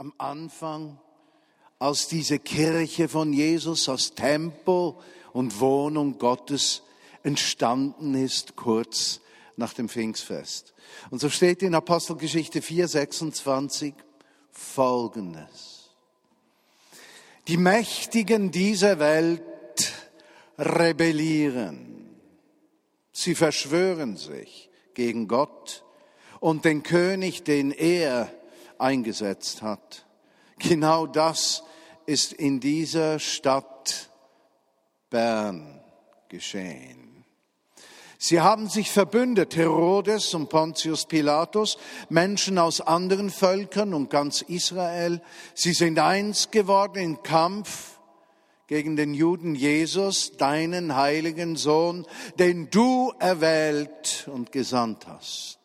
am Anfang, als diese Kirche von Jesus, als Tempel und Wohnung Gottes entstanden ist, kurz nach dem Pfingstfest. Und so steht in Apostelgeschichte 4, 26 Folgendes. Die Mächtigen dieser Welt rebellieren. Sie verschwören sich gegen Gott und den König, den er eingesetzt hat. Genau das ist in dieser Stadt Bern geschehen. Sie haben sich verbündet, Herodes und Pontius Pilatus, Menschen aus anderen Völkern und ganz Israel. Sie sind eins geworden im Kampf gegen den Juden Jesus, deinen heiligen Sohn, den du erwählt und gesandt hast.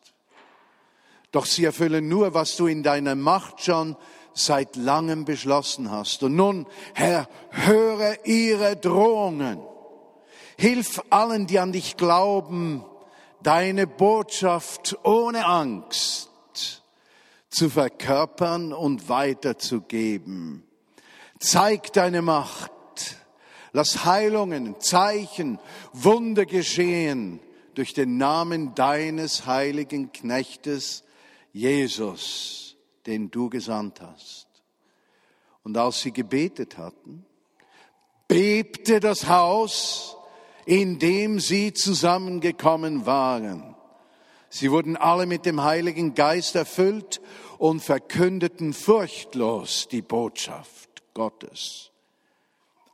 Doch sie erfüllen nur, was du in deiner Macht schon seit langem beschlossen hast. Und nun, Herr, höre ihre Drohungen. Hilf allen, die an dich glauben, deine Botschaft ohne Angst zu verkörpern und weiterzugeben. Zeig deine Macht. Lass Heilungen, Zeichen, Wunder geschehen durch den Namen deines heiligen Knechtes Jesus, den du gesandt hast. Und als sie gebetet hatten, bebte das Haus, in dem sie zusammengekommen waren. Sie wurden alle mit dem Heiligen Geist erfüllt und verkündeten furchtlos die Botschaft Gottes.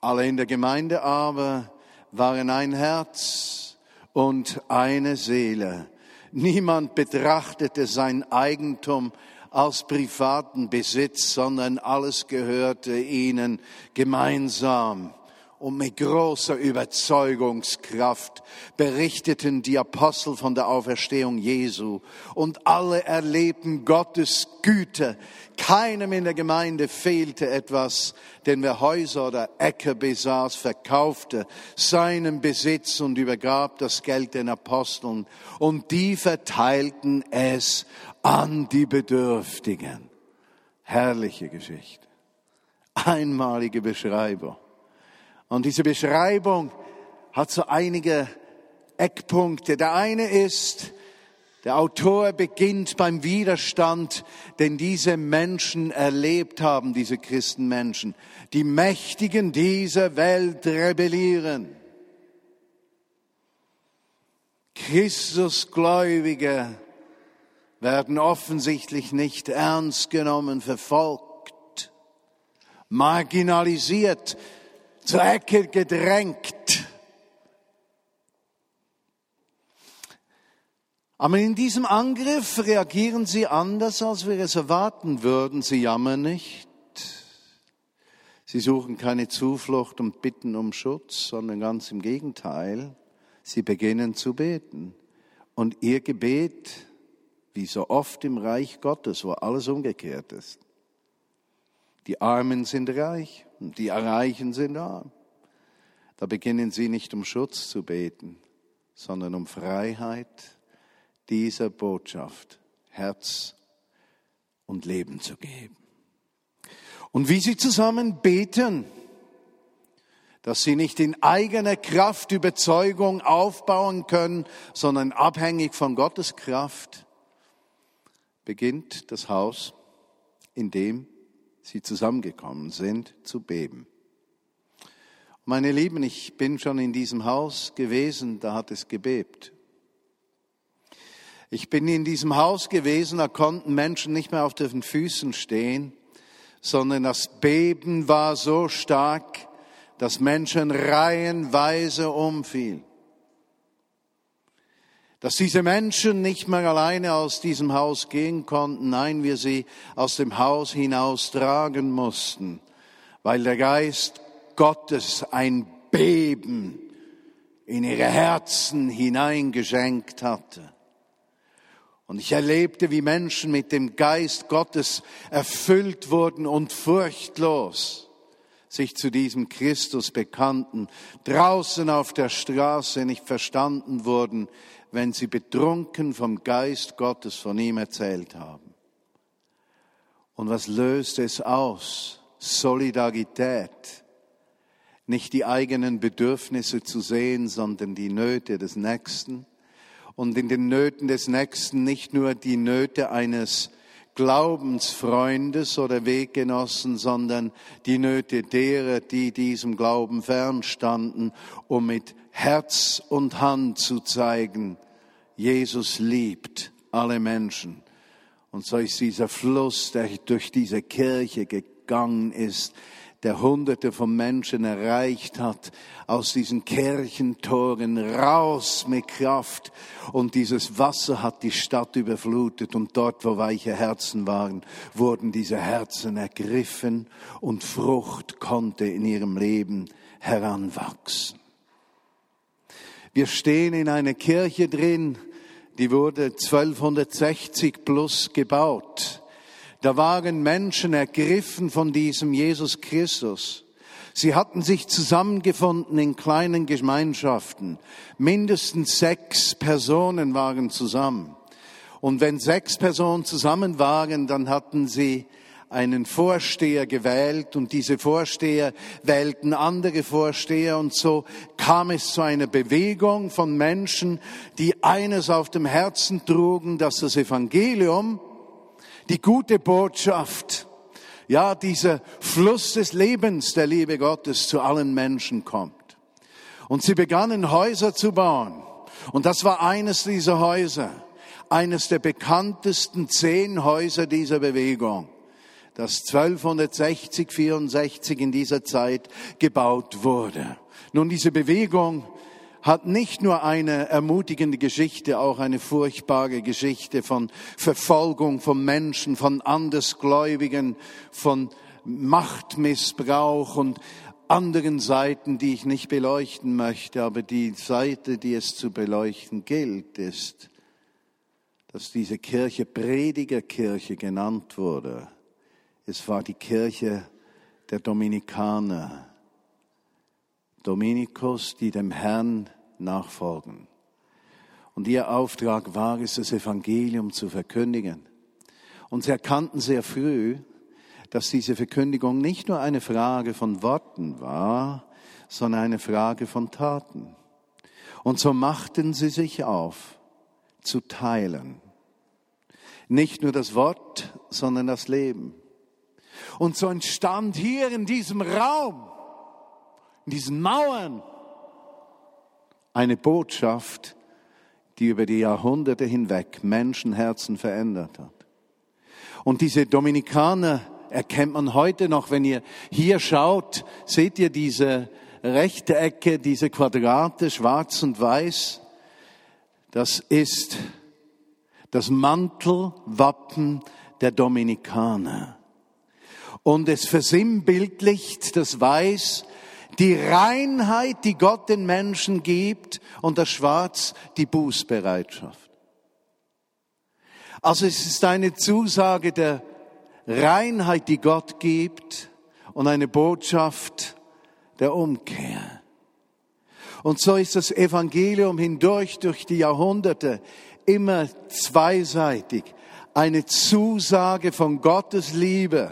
Alle in der Gemeinde aber waren ein Herz und eine Seele. Niemand betrachtete sein Eigentum als privaten Besitz, sondern alles gehörte ihnen gemeinsam und mit großer Überzeugungskraft berichteten die Apostel von der Auferstehung Jesu und alle erlebten Gottes Güte. Keinem in der Gemeinde fehlte etwas, denn wer Häuser oder Äcker besaß, verkaufte seinen Besitz und übergab das Geld den Aposteln und die verteilten es an die Bedürftigen. Herrliche Geschichte. Einmalige Beschreibung. Und diese Beschreibung hat so einige Eckpunkte. Der eine ist, der Autor beginnt beim Widerstand, den diese Menschen erlebt haben, diese Christenmenschen. Die Mächtigen dieser Welt rebellieren. Christusgläubige werden offensichtlich nicht ernst genommen, verfolgt, marginalisiert, zur Ecke gedrängt. Aber in diesem Angriff reagieren sie anders, als wir es erwarten würden. Sie jammern nicht. Sie suchen keine Zuflucht und bitten um Schutz, sondern ganz im Gegenteil. Sie beginnen zu beten. Und ihr Gebet, wie so oft im Reich Gottes, wo alles umgekehrt ist. Die Armen sind reich und die Reichen sind arm. Da beginnen sie nicht um Schutz zu beten, sondern um Freiheit dieser Botschaft, Herz und Leben zu geben. Und wie sie zusammen beten, dass sie nicht in eigener Kraft Überzeugung aufbauen können, sondern abhängig von Gottes Kraft, beginnt das Haus, in dem sie zusammengekommen sind, zu beben. Meine Lieben, ich bin schon in diesem Haus gewesen, da hat es gebebt. Ich bin in diesem Haus gewesen, da konnten Menschen nicht mehr auf den Füßen stehen, sondern das Beben war so stark, dass Menschen reihenweise umfielen dass diese Menschen nicht mehr alleine aus diesem Haus gehen konnten, nein, wir sie aus dem Haus hinaus tragen mussten, weil der Geist Gottes ein Beben in ihre Herzen hineingeschenkt hatte. Und ich erlebte, wie Menschen mit dem Geist Gottes erfüllt wurden und furchtlos sich zu diesem Christus bekannten, draußen auf der Straße nicht verstanden wurden, wenn sie betrunken vom Geist Gottes von ihm erzählt haben. Und was löst es aus? Solidarität. Nicht die eigenen Bedürfnisse zu sehen, sondern die Nöte des Nächsten. Und in den Nöten des Nächsten nicht nur die Nöte eines Glaubensfreundes oder Weggenossen, sondern die Nöte derer, die diesem Glauben fernstanden, um mit Herz und Hand zu zeigen, Jesus liebt alle Menschen. Und so ist dieser Fluss, der durch diese Kirche gegangen ist, der Hunderte von Menschen erreicht hat, aus diesen Kirchentoren raus mit Kraft. Und dieses Wasser hat die Stadt überflutet und dort, wo weiche Herzen waren, wurden diese Herzen ergriffen und Frucht konnte in ihrem Leben heranwachsen. Wir stehen in einer Kirche drin, die wurde 1260 plus gebaut. Da waren Menschen ergriffen von diesem Jesus Christus. Sie hatten sich zusammengefunden in kleinen Gemeinschaften. Mindestens sechs Personen waren zusammen. Und wenn sechs Personen zusammen waren, dann hatten sie einen Vorsteher gewählt und diese Vorsteher wählten andere Vorsteher und so kam es zu einer Bewegung von Menschen, die eines auf dem Herzen trugen, dass das Evangelium die gute Botschaft, ja, dieser Fluss des Lebens der Liebe Gottes zu allen Menschen kommt. Und sie begannen Häuser zu bauen. Und das war eines dieser Häuser, eines der bekanntesten zehn Häuser dieser Bewegung, das 1260, 64 in dieser Zeit gebaut wurde. Nun, diese Bewegung hat nicht nur eine ermutigende Geschichte, auch eine furchtbare Geschichte von Verfolgung von Menschen, von Andersgläubigen, von Machtmissbrauch und anderen Seiten, die ich nicht beleuchten möchte, aber die Seite, die es zu beleuchten gilt, ist, dass diese Kirche Predigerkirche genannt wurde. Es war die Kirche der Dominikaner. Dominikus, die dem Herrn nachfolgen. Und ihr Auftrag war es, das Evangelium zu verkündigen. Und sie erkannten sehr früh, dass diese Verkündigung nicht nur eine Frage von Worten war, sondern eine Frage von Taten. Und so machten sie sich auf, zu teilen. Nicht nur das Wort, sondern das Leben. Und so entstand hier in diesem Raum diesen Mauern eine Botschaft, die über die Jahrhunderte hinweg Menschenherzen verändert hat. Und diese Dominikaner erkennt man heute noch, wenn ihr hier schaut, seht ihr diese rechte Ecke, diese Quadrate, schwarz und weiß. Das ist das Mantelwappen der Dominikaner. Und es versinnbildlicht das Weiß die Reinheit, die Gott den Menschen gibt und das Schwarz die Bußbereitschaft. Also es ist eine Zusage der Reinheit, die Gott gibt und eine Botschaft der Umkehr. Und so ist das Evangelium hindurch durch die Jahrhunderte immer zweiseitig. Eine Zusage von Gottes Liebe,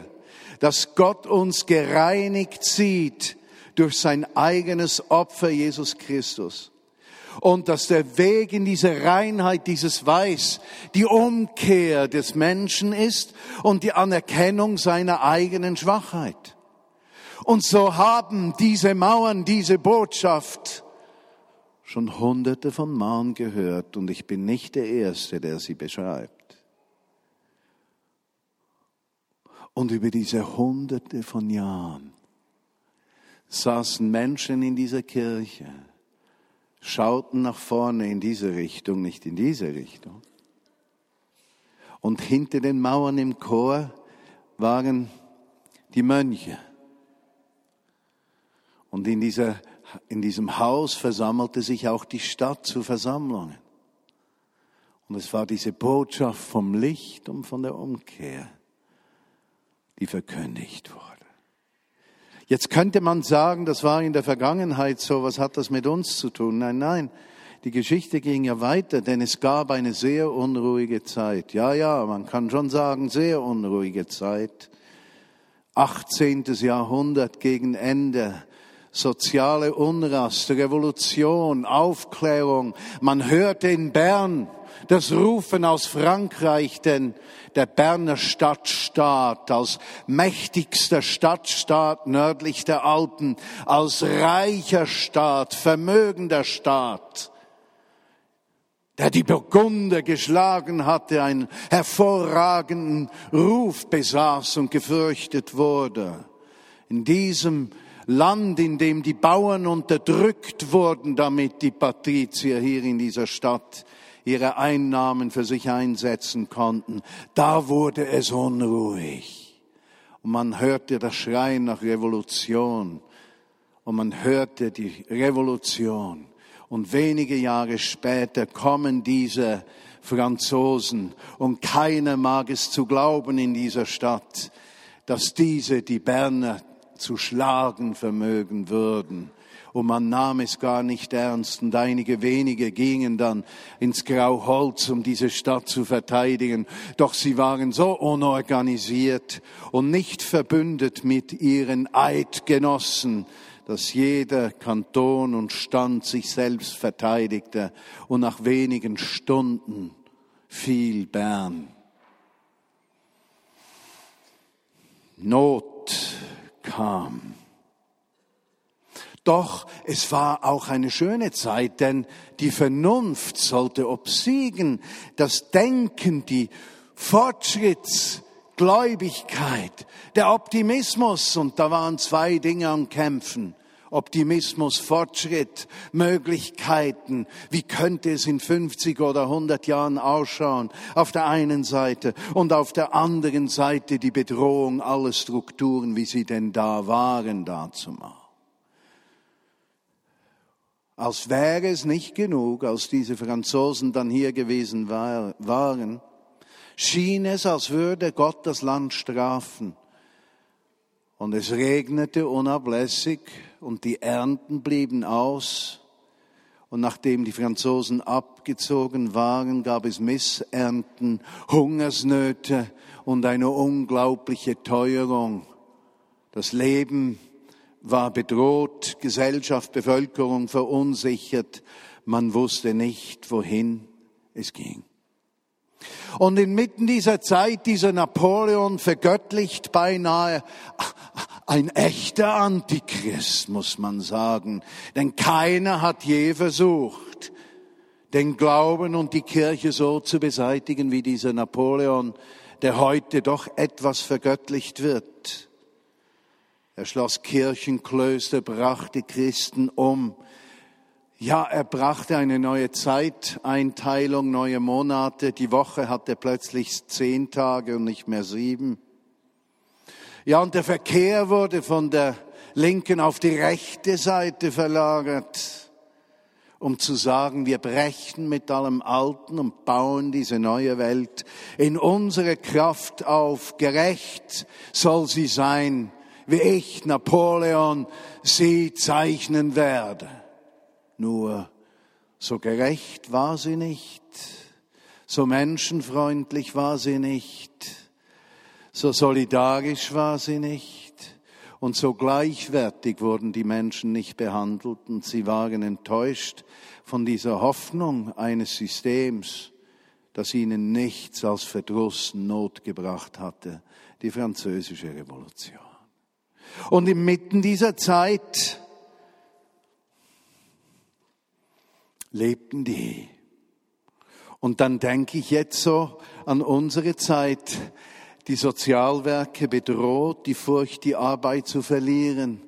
dass Gott uns gereinigt sieht durch sein eigenes Opfer Jesus Christus. Und dass der Weg in diese Reinheit, dieses Weiß, die Umkehr des Menschen ist und die Anerkennung seiner eigenen Schwachheit. Und so haben diese Mauern diese Botschaft schon hunderte von Malen gehört und ich bin nicht der Erste, der sie beschreibt. Und über diese hunderte von Jahren saßen Menschen in dieser Kirche, schauten nach vorne in diese Richtung, nicht in diese Richtung. Und hinter den Mauern im Chor waren die Mönche. Und in, dieser, in diesem Haus versammelte sich auch die Stadt zu Versammlungen. Und es war diese Botschaft vom Licht und von der Umkehr, die verkündigt wurde. Jetzt könnte man sagen, das war in der Vergangenheit so, was hat das mit uns zu tun? Nein, nein. die Geschichte ging ja weiter, denn es gab eine sehr unruhige Zeit. Ja, ja, man kann schon sagen, sehr unruhige Zeit. 18. Jahrhundert gegen Ende. Soziale Unrast, Revolution, Aufklärung. Man hörte in Bern das Rufen aus Frankreich, denn der Berner Stadtstaat als mächtigster Stadtstaat nördlich der Alpen, als reicher Staat, vermögender Staat, der die Burgunder geschlagen hatte, einen hervorragenden Ruf besaß und gefürchtet wurde. In diesem Land, in dem die Bauern unterdrückt wurden, damit die Patrizier hier in dieser Stadt ihre Einnahmen für sich einsetzen konnten, da wurde es unruhig. Und man hörte das Schreien nach Revolution. Und man hörte die Revolution. Und wenige Jahre später kommen diese Franzosen und keiner mag es zu glauben in dieser Stadt, dass diese die Berner zu schlagen vermögen würden. Und man nahm es gar nicht ernst und einige wenige gingen dann ins Grauholz, um diese Stadt zu verteidigen. Doch sie waren so unorganisiert und nicht verbündet mit ihren Eidgenossen, dass jeder Kanton und Stand sich selbst verteidigte und nach wenigen Stunden fiel Bern. Not kam. Doch es war auch eine schöne Zeit, denn die Vernunft sollte obsiegen, das Denken, die Fortschrittsgläubigkeit, der Optimismus, und da waren zwei Dinge am Kämpfen. Optimismus, Fortschritt, Möglichkeiten. Wie könnte es in 50 oder 100 Jahren ausschauen? Auf der einen Seite und auf der anderen Seite die Bedrohung aller Strukturen, wie sie denn da waren dazu mal. Als wäre es nicht genug, als diese Franzosen dann hier gewesen waren, schien es, als würde Gott das Land strafen. Und es regnete unablässig und die Ernten blieben aus. Und nachdem die Franzosen abgezogen waren, gab es Missernten, Hungersnöte und eine unglaubliche Teuerung. Das Leben war bedroht, Gesellschaft, Bevölkerung verunsichert, man wusste nicht, wohin es ging. Und inmitten dieser Zeit, dieser Napoleon vergöttlicht beinahe ein echter Antichrist, muss man sagen. Denn keiner hat je versucht, den Glauben und die Kirche so zu beseitigen wie dieser Napoleon, der heute doch etwas vergöttlicht wird. Er schloss Kirchenklöster, brachte Christen um. Ja, er brachte eine neue Zeiteinteilung, neue Monate. Die Woche hatte plötzlich zehn Tage und nicht mehr sieben. Ja, und der Verkehr wurde von der linken auf die rechte Seite verlagert, um zu sagen, wir brechen mit allem Alten und bauen diese neue Welt in unsere Kraft auf. Gerecht soll sie sein wie ich, Napoleon, sie zeichnen werde. Nur so gerecht war sie nicht, so menschenfreundlich war sie nicht, so solidarisch war sie nicht und so gleichwertig wurden die Menschen nicht behandelt und sie waren enttäuscht von dieser Hoffnung eines Systems, das ihnen nichts als Verdruss, Not gebracht hatte, die französische Revolution. Und inmitten dieser Zeit lebten die. Und dann denke ich jetzt so an unsere Zeit, die Sozialwerke bedroht, die Furcht, die Arbeit zu verlieren.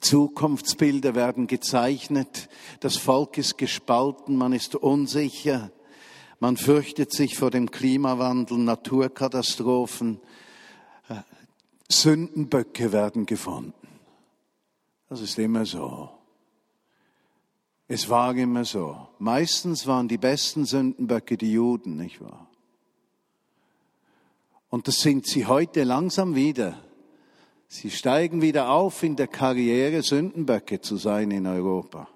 Zukunftsbilder werden gezeichnet, das Volk ist gespalten, man ist unsicher, man fürchtet sich vor dem Klimawandel, Naturkatastrophen, Sündenböcke werden gefunden. Das ist immer so. Es war immer so. Meistens waren die besten Sündenböcke die Juden, nicht wahr? Und das sind sie heute langsam wieder. Sie steigen wieder auf in der Karriere, Sündenböcke zu sein in Europa.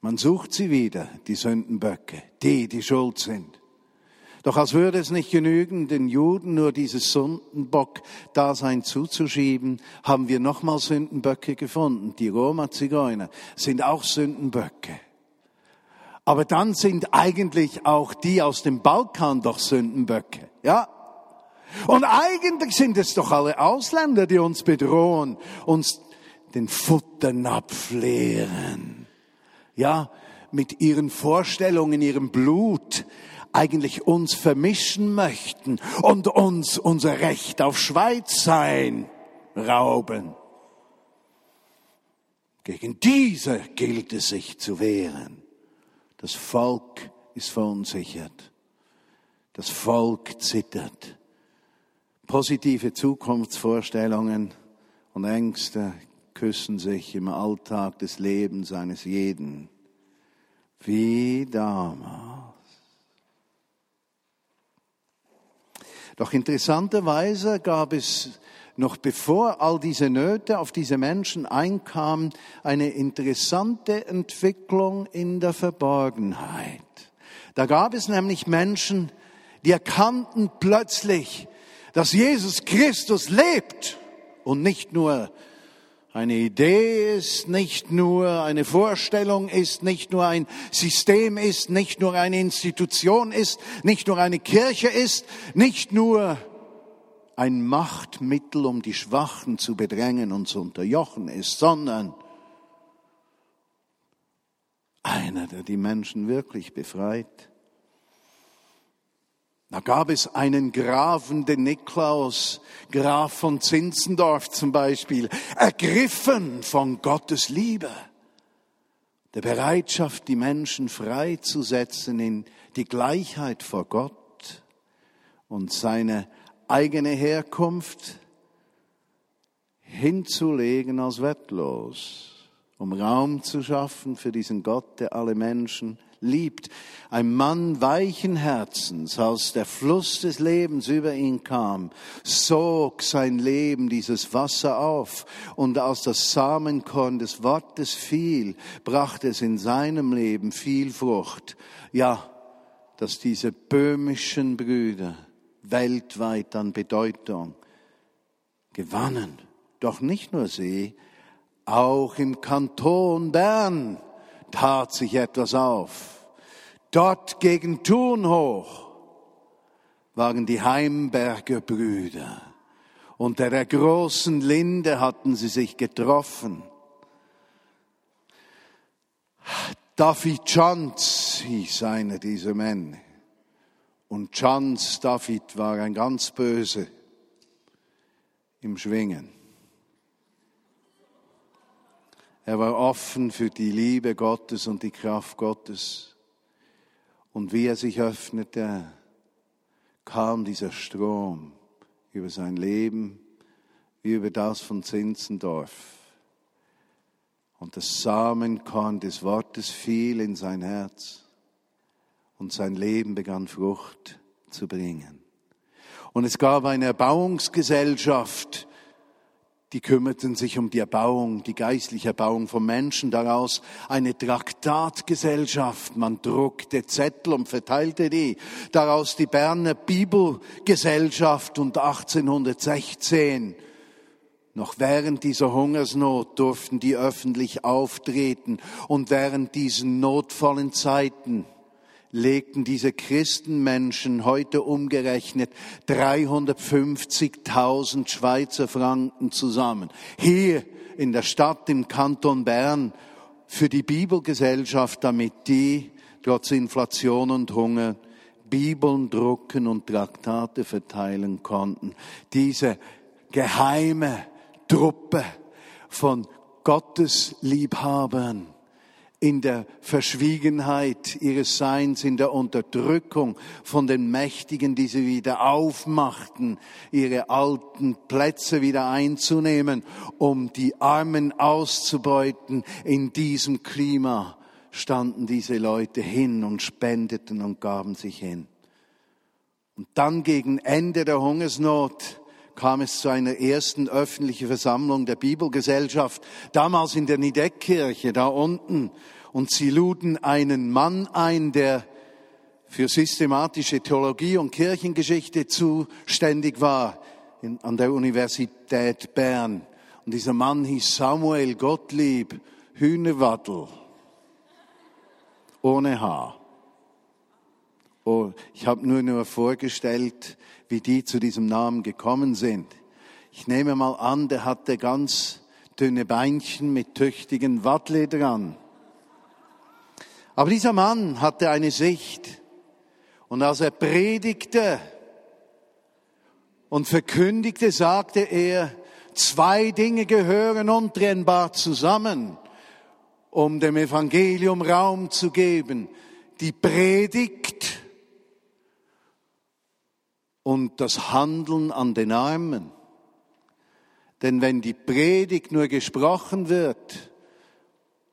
Man sucht sie wieder, die Sündenböcke, die, die schuld sind. Doch als würde es nicht genügen, den Juden nur dieses Sündenbock-Dasein zuzuschieben, haben wir nochmal Sündenböcke gefunden. Die Roma-Zigeuner sind auch Sündenböcke. Aber dann sind eigentlich auch die aus dem Balkan doch Sündenböcke. Ja? Und eigentlich sind es doch alle Ausländer, die uns bedrohen, uns den Futternapf leeren. Ja, mit ihren Vorstellungen, ihrem Blut eigentlich uns vermischen möchten und uns unser Recht auf Schweiz sein rauben. Gegen diese gilt es sich zu wehren. Das Volk ist verunsichert. Das Volk zittert. Positive Zukunftsvorstellungen und Ängste küssen sich im Alltag des Lebens eines jeden. Wie damals. Doch interessanterweise gab es noch bevor all diese Nöte auf diese Menschen einkamen, eine interessante Entwicklung in der Verborgenheit. Da gab es nämlich Menschen, die erkannten plötzlich, dass Jesus Christus lebt und nicht nur eine Idee ist, nicht nur eine Vorstellung ist, nicht nur ein System ist, nicht nur eine Institution ist, nicht nur eine Kirche ist, nicht nur ein Machtmittel, um die Schwachen zu bedrängen und zu unterjochen ist, sondern einer, der die Menschen wirklich befreit. Da gab es einen Grafen, den Niklaus, Graf von Zinzendorf zum Beispiel, ergriffen von Gottes Liebe, der Bereitschaft, die Menschen freizusetzen in die Gleichheit vor Gott und seine eigene Herkunft hinzulegen als wertlos, um Raum zu schaffen für diesen Gott, der alle Menschen liebt. Ein Mann weichen Herzens, als der Fluss des Lebens über ihn kam, sog sein Leben dieses Wasser auf und als das Samenkorn des Wortes fiel, brachte es in seinem Leben viel Frucht. Ja, dass diese böhmischen Brüder weltweit an Bedeutung gewannen. Doch nicht nur sie, auch im Kanton Bern tat sich etwas auf. Dort gegen Thun hoch waren die Heimberger Brüder. Unter der großen Linde hatten sie sich getroffen. David Chance hieß einer dieser Männer. Und Chance David war ein ganz böse im Schwingen. Er war offen für die Liebe Gottes und die Kraft Gottes. Und wie er sich öffnete, kam dieser Strom über sein Leben, wie über das von Zinzendorf. Und das Samenkorn des Wortes fiel in sein Herz und sein Leben begann Frucht zu bringen. Und es gab eine Erbauungsgesellschaft, die kümmerten sich um die Erbauung, die geistliche Erbauung von Menschen, daraus. Eine Traktatgesellschaft, man druckte Zettel und verteilte die, daraus die Berner Bibelgesellschaft und 1816 noch während dieser Hungersnot durften die öffentlich auftreten. Und während diesen notvollen Zeiten legten diese Christenmenschen heute umgerechnet 350.000 Schweizer Franken zusammen. Hier in der Stadt im Kanton Bern für die Bibelgesellschaft, damit die trotz Inflation und Hunger Bibeln drucken und Traktate verteilen konnten. Diese geheime Truppe von Gottesliebhabern in der Verschwiegenheit ihres Seins, in der Unterdrückung von den Mächtigen, die sie wieder aufmachten, ihre alten Plätze wieder einzunehmen, um die Armen auszubeuten. In diesem Klima standen diese Leute hin und spendeten und gaben sich hin. Und dann gegen Ende der Hungersnot kam es zu einer ersten öffentlichen Versammlung der Bibelgesellschaft, damals in der Nideckkirche, da unten. Und sie luden einen Mann ein, der für systematische Theologie und Kirchengeschichte zuständig war in, an der Universität Bern. Und dieser Mann hieß Samuel Gottlieb Hühnerwaddel. Ohne Haar. Oh, ich habe nur nur vorgestellt, wie die zu diesem Namen gekommen sind. Ich nehme mal an, der hatte ganz dünne Beinchen mit tüchtigen Wattle dran. Aber dieser Mann hatte eine Sicht. Und als er predigte und verkündigte, sagte er, zwei Dinge gehören untrennbar zusammen, um dem Evangelium Raum zu geben. Die Predigt und das Handeln an den Armen. Denn wenn die Predigt nur gesprochen wird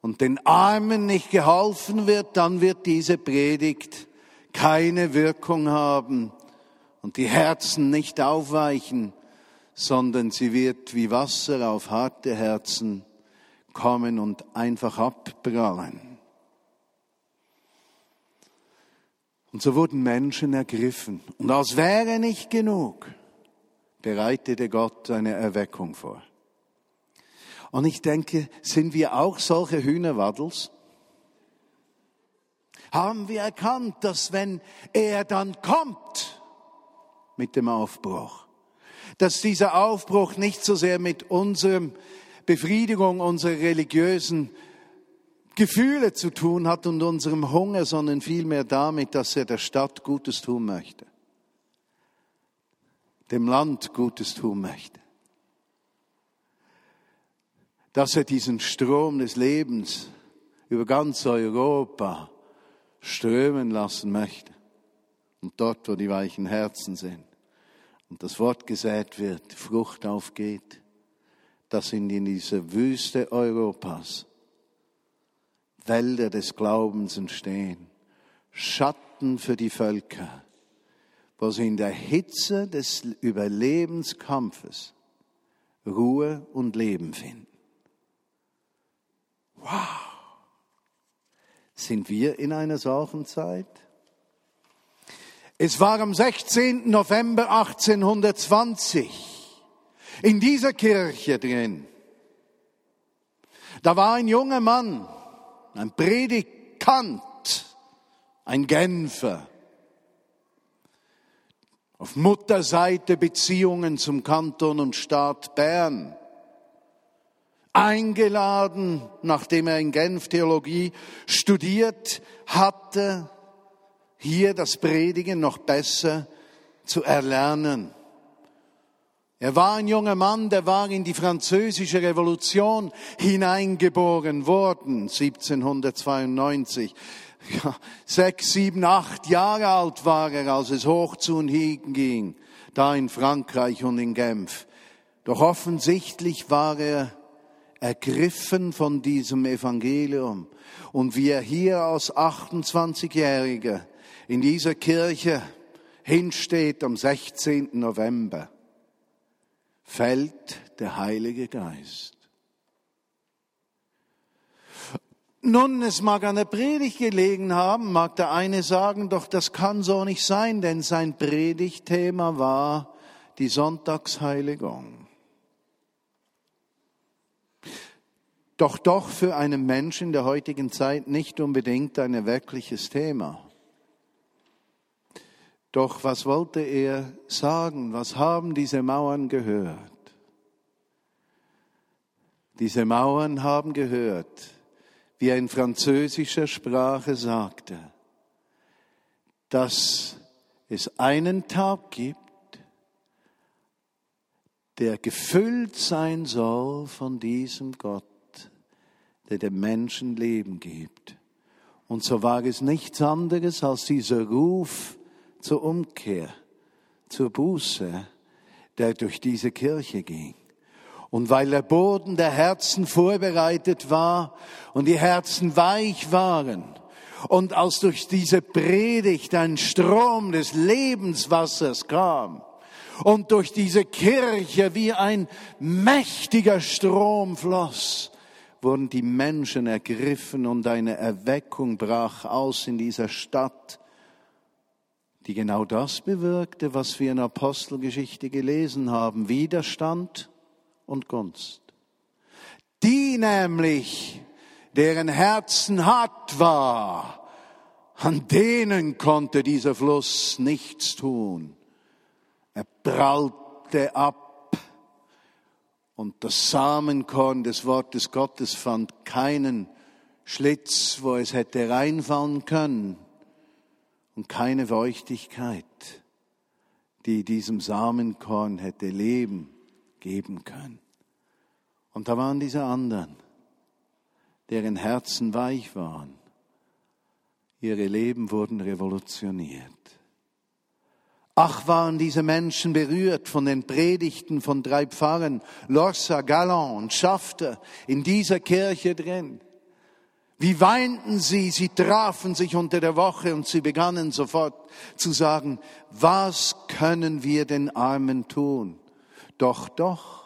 und den Armen nicht geholfen wird, dann wird diese Predigt keine Wirkung haben und die Herzen nicht aufweichen, sondern sie wird wie Wasser auf harte Herzen kommen und einfach abprallen. Und so wurden Menschen ergriffen. Und als wäre nicht genug, bereitete Gott eine Erweckung vor. Und ich denke, sind wir auch solche Hühnerwaddels? Haben wir erkannt, dass wenn er dann kommt mit dem Aufbruch, dass dieser Aufbruch nicht so sehr mit unserem Befriedigung unserer religiösen Gefühle zu tun hat und unserem Hunger, sondern vielmehr damit, dass er der Stadt Gutes tun möchte, dem Land Gutes tun möchte, dass er diesen Strom des Lebens über ganz Europa strömen lassen möchte. Und dort, wo die weichen Herzen sind. Und das Wort gesät wird, Frucht aufgeht, dass in dieser Wüste Europas Wälder des Glaubens entstehen, Schatten für die Völker, wo sie in der Hitze des Überlebenskampfes Ruhe und Leben finden. Wow! Sind wir in einer solchen Zeit? Es war am 16. November 1820 in dieser Kirche drin. Da war ein junger Mann, ein Predikant, ein Genfer. Auf Mutterseite Beziehungen zum Kanton und Staat Bern. Eingeladen, nachdem er in Genf Theologie studiert hatte, hier das Predigen noch besser zu erlernen. Er war ein junger Mann, der war in die französische Revolution hineingeboren worden, 1792. Ja, sechs, sieben, acht Jahre alt war er, als es hoch zu und hin ging, da in Frankreich und in Genf. Doch offensichtlich war er ergriffen von diesem Evangelium. Und wie er hier als 28-Jähriger in dieser Kirche hinsteht am 16. November, fällt der Heilige Geist. Nun, es mag an der Predigt gelegen haben, mag der eine sagen, doch das kann so nicht sein, denn sein Predigtthema war die Sonntagsheiligung. Doch doch für einen Menschen der heutigen Zeit nicht unbedingt ein wirkliches Thema. Doch was wollte er sagen? Was haben diese Mauern gehört? Diese Mauern haben gehört, wie er in französischer Sprache sagte, dass es einen Tag gibt, der gefüllt sein soll von diesem Gott, der dem Menschen Leben gibt. Und so war es nichts anderes als dieser Ruf, zur Umkehr, zur Buße, der durch diese Kirche ging. Und weil der Boden der Herzen vorbereitet war und die Herzen weich waren und als durch diese Predigt ein Strom des Lebenswassers kam und durch diese Kirche wie ein mächtiger Strom floss, wurden die Menschen ergriffen und eine Erweckung brach aus in dieser Stadt, die genau das bewirkte, was wir in Apostelgeschichte gelesen haben, Widerstand und Gunst. Die nämlich, deren Herzen hart war, an denen konnte dieser Fluss nichts tun. Er prallte ab und das Samenkorn des Wortes Gottes fand keinen Schlitz, wo es hätte reinfallen können und keine Feuchtigkeit, die diesem Samenkorn hätte Leben geben können. Und da waren diese anderen, deren Herzen weich waren. Ihre Leben wurden revolutioniert. Ach, waren diese Menschen berührt von den Predigten von drei Pfarrern, Lorsa, Galland und Schafter, in dieser Kirche drin. Wie weinten sie, sie trafen sich unter der Woche und sie begannen sofort zu sagen, was können wir den Armen tun? Doch, doch,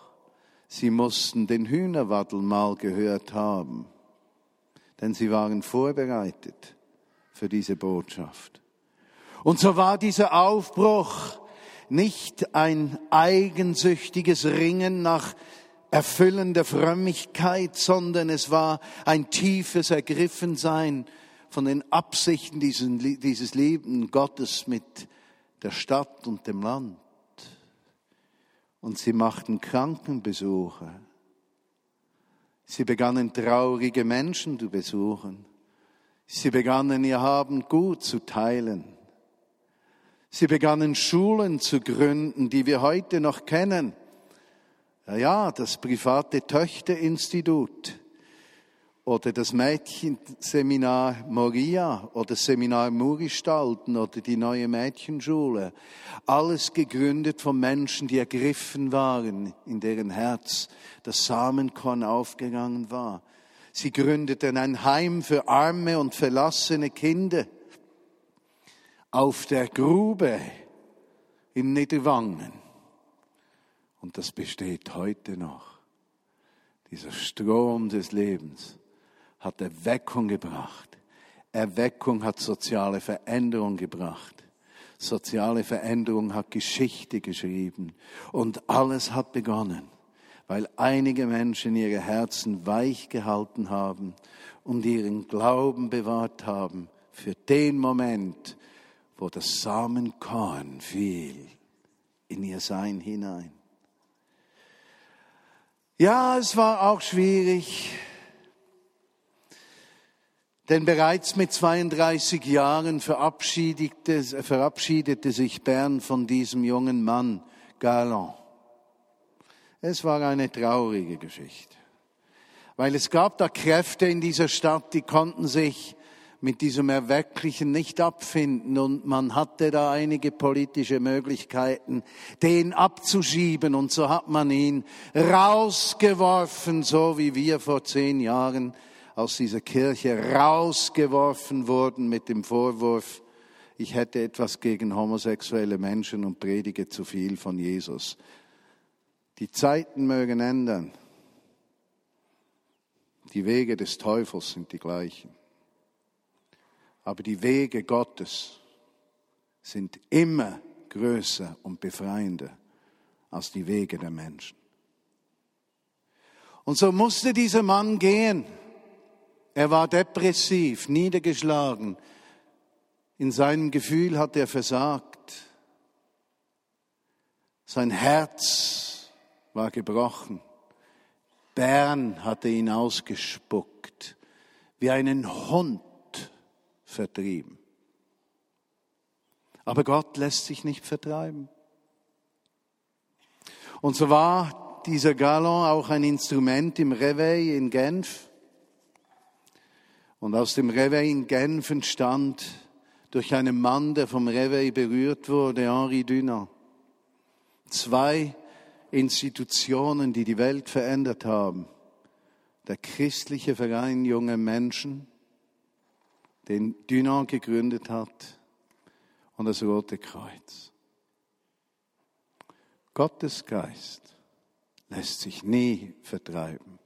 sie mussten den Hühnerwaddel mal gehört haben, denn sie waren vorbereitet für diese Botschaft. Und so war dieser Aufbruch nicht ein eigensüchtiges Ringen nach erfüllender Frömmigkeit, sondern es war ein tiefes Ergriffensein von den Absichten dieses lieben Gottes mit der Stadt und dem Land. Und sie machten Krankenbesuche. Sie begannen traurige Menschen zu besuchen. Sie begannen ihr Haben gut zu teilen. Sie begannen Schulen zu gründen, die wir heute noch kennen ja, das private Töchterinstitut oder das Mädchenseminar Moria oder das Seminar Muristalten oder die neue Mädchenschule. Alles gegründet von Menschen, die ergriffen waren, in deren Herz das Samenkorn aufgegangen war. Sie gründeten ein Heim für arme und verlassene Kinder auf der Grube in Niederwangen. Und das besteht heute noch. Dieser Strom des Lebens hat Erweckung gebracht. Erweckung hat soziale Veränderung gebracht. Soziale Veränderung hat Geschichte geschrieben. Und alles hat begonnen, weil einige Menschen ihre Herzen weich gehalten haben und ihren Glauben bewahrt haben für den Moment, wo das Samenkorn fiel in ihr Sein hinein. Ja, es war auch schwierig, denn bereits mit 32 Jahren verabschiedete, verabschiedete sich Bern von diesem jungen Mann, Galland. Es war eine traurige Geschichte, weil es gab da Kräfte in dieser Stadt, die konnten sich mit diesem Erwecklichen nicht abfinden und man hatte da einige politische Möglichkeiten, den abzuschieben und so hat man ihn rausgeworfen, so wie wir vor zehn Jahren aus dieser Kirche rausgeworfen wurden mit dem Vorwurf, ich hätte etwas gegen homosexuelle Menschen und predige zu viel von Jesus. Die Zeiten mögen ändern. Die Wege des Teufels sind die gleichen. Aber die Wege Gottes sind immer größer und befreiender als die Wege der Menschen. Und so musste dieser Mann gehen. Er war depressiv, niedergeschlagen. In seinem Gefühl hat er versagt. Sein Herz war gebrochen. Bern hatte ihn ausgespuckt, wie einen Hund vertrieben. Aber Gott lässt sich nicht vertreiben. Und so war dieser Galon auch ein Instrument im Reveil in Genf. Und aus dem Reveil in Genf entstand durch einen Mann, der vom Reveil berührt wurde, Henri Dunant. Zwei Institutionen, die die Welt verändert haben. Der christliche Verein junger Menschen den Dunant gegründet hat und das Rote Kreuz. Gottes Geist lässt sich nie vertreiben.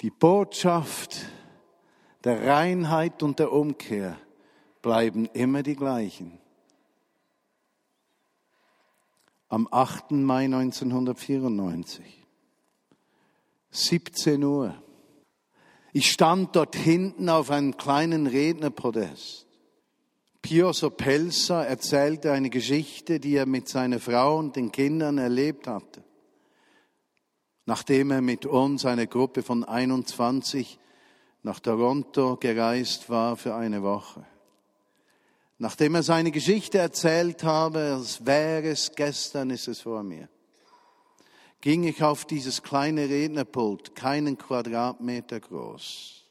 Die Botschaft der Reinheit und der Umkehr bleiben immer die gleichen. Am 8. Mai 1994, 17 Uhr, ich stand dort hinten auf einem kleinen Rednerpodest. Pio Sopelsa erzählte eine Geschichte, die er mit seiner Frau und den Kindern erlebt hatte. Nachdem er mit uns, eine Gruppe von 21, nach Toronto gereist war für eine Woche. Nachdem er seine Geschichte erzählt habe, als wäre es gestern, ist es vor mir, ging ich auf dieses kleine Rednerpult, keinen Quadratmeter groß.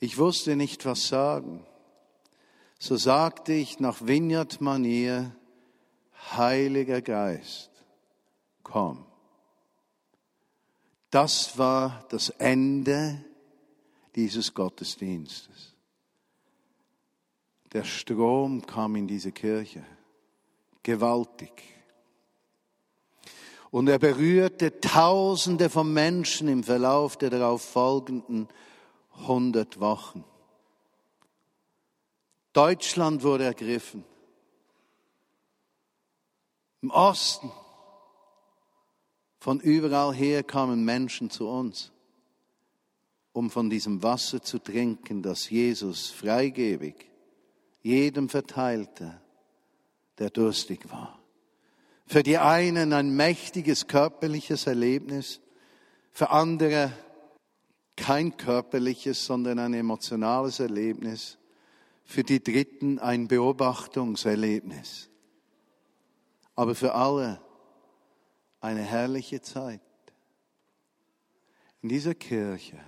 Ich wusste nicht, was sagen. So sagte ich nach Vineyard-Manier, Heiliger Geist, komm. Das war das Ende dieses Gottesdienstes. Der Strom kam in diese Kirche. Gewaltig. Und er berührte Tausende von Menschen im Verlauf der darauf folgenden hundert Wochen. Deutschland wurde ergriffen. Im Osten. Von überall her kamen Menschen zu uns, um von diesem Wasser zu trinken, das Jesus freigebig jedem verteilte, der durstig war. Für die einen ein mächtiges körperliches Erlebnis, für andere kein körperliches, sondern ein emotionales Erlebnis, für die Dritten ein Beobachtungserlebnis. Aber für alle eine herrliche Zeit. In dieser Kirche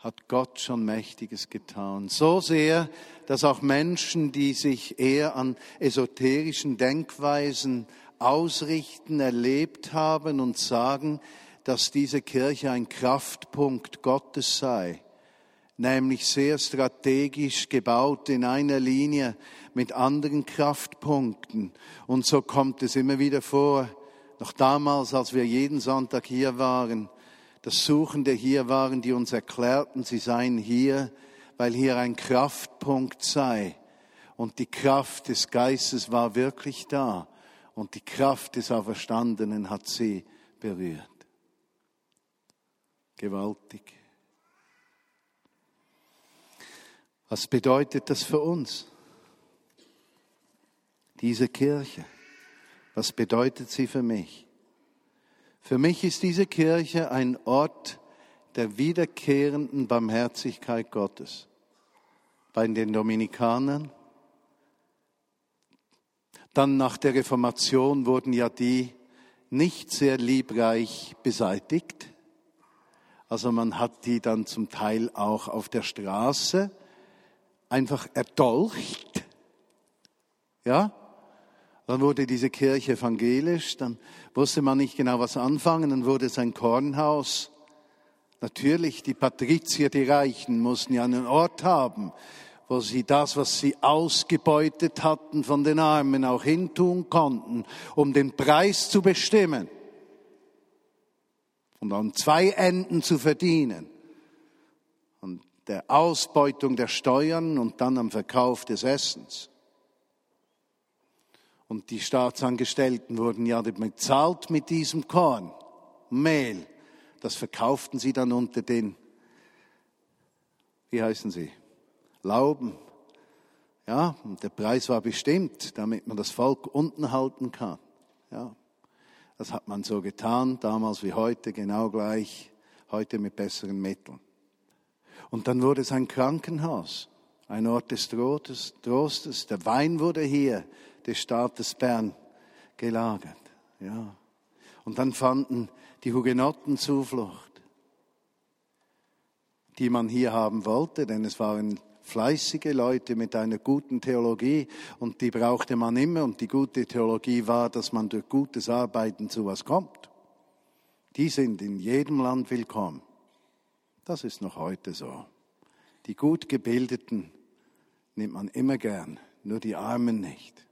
hat Gott schon Mächtiges getan. So sehr, dass auch Menschen, die sich eher an esoterischen Denkweisen ausrichten, erlebt haben und sagen, dass diese Kirche ein Kraftpunkt Gottes sei, nämlich sehr strategisch gebaut in einer Linie mit anderen Kraftpunkten. Und so kommt es immer wieder vor, noch damals, als wir jeden Sonntag hier waren, dass Suchende hier waren, die uns erklärten, sie seien hier, weil hier ein Kraftpunkt sei. Und die Kraft des Geistes war wirklich da. Und die Kraft des Auferstandenen hat sie berührt. Gewaltig. Was bedeutet das für uns? Diese Kirche. Was bedeutet sie für mich? Für mich ist diese Kirche ein Ort der wiederkehrenden Barmherzigkeit Gottes. Bei den Dominikanern. Dann nach der Reformation wurden ja die nicht sehr liebreich beseitigt. Also man hat die dann zum Teil auch auf der Straße einfach erdolcht. Ja? Dann wurde diese Kirche evangelisch, dann wusste man nicht genau, was anfangen, dann wurde es ein Kornhaus. Natürlich, die Patrizier, die Reichen, mussten ja einen Ort haben, wo sie das, was sie ausgebeutet hatten von den Armen, auch hintun konnten, um den Preis zu bestimmen und an zwei Enden zu verdienen. An der Ausbeutung der Steuern und dann am Verkauf des Essens. Und die Staatsangestellten wurden ja bezahlt mit diesem Korn, Mehl. Das verkauften sie dann unter den, wie heißen sie, Lauben. Ja, und der Preis war bestimmt, damit man das Volk unten halten kann. Ja, das hat man so getan, damals wie heute, genau gleich, heute mit besseren Mitteln. Und dann wurde es ein Krankenhaus, ein Ort des Trostes. Der Wein wurde hier des Staates Bern gelagert. Ja. Und dann fanden die Hugenotten Zuflucht, die man hier haben wollte, denn es waren fleißige Leute mit einer guten Theologie und die brauchte man immer und die gute Theologie war, dass man durch gutes Arbeiten zu was kommt. Die sind in jedem Land willkommen. Das ist noch heute so. Die gut gebildeten nimmt man immer gern, nur die Armen nicht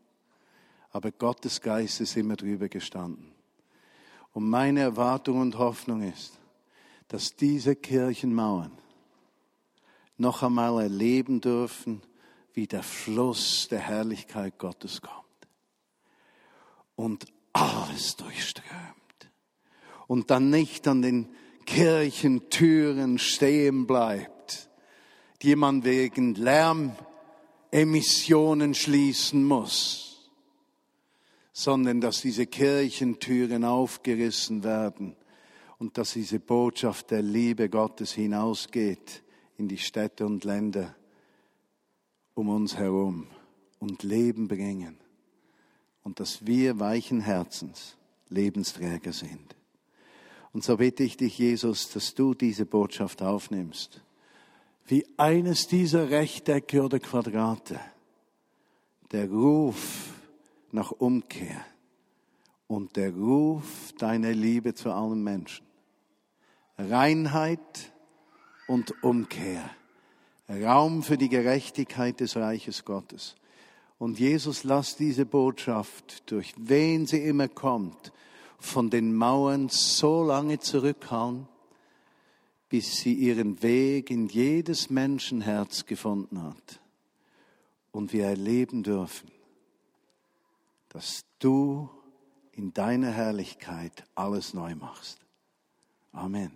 aber Gottes Geist ist immer drüber gestanden. Und meine Erwartung und Hoffnung ist, dass diese Kirchenmauern noch einmal erleben dürfen, wie der Fluss der Herrlichkeit Gottes kommt. Und alles durchströmt. Und dann nicht an den Kirchentüren stehen bleibt, die man wegen Lärmemissionen schließen muss, sondern dass diese Kirchentüren aufgerissen werden und dass diese Botschaft der Liebe Gottes hinausgeht in die Städte und Länder um uns herum und Leben bringen und dass wir weichen Herzens Lebensträger sind. Und so bitte ich dich, Jesus, dass du diese Botschaft aufnimmst, wie eines dieser Rechtecke oder Quadrate, der Ruf nach Umkehr und der Ruf deiner Liebe zu allen Menschen. Reinheit und Umkehr Raum für die Gerechtigkeit des Reiches Gottes. Und Jesus lass diese Botschaft, durch wen sie immer kommt, von den Mauern so lange zurückhauen, bis sie ihren Weg in jedes Menschenherz gefunden hat. Und wir erleben dürfen, dass du in deiner Herrlichkeit alles neu machst. Amen.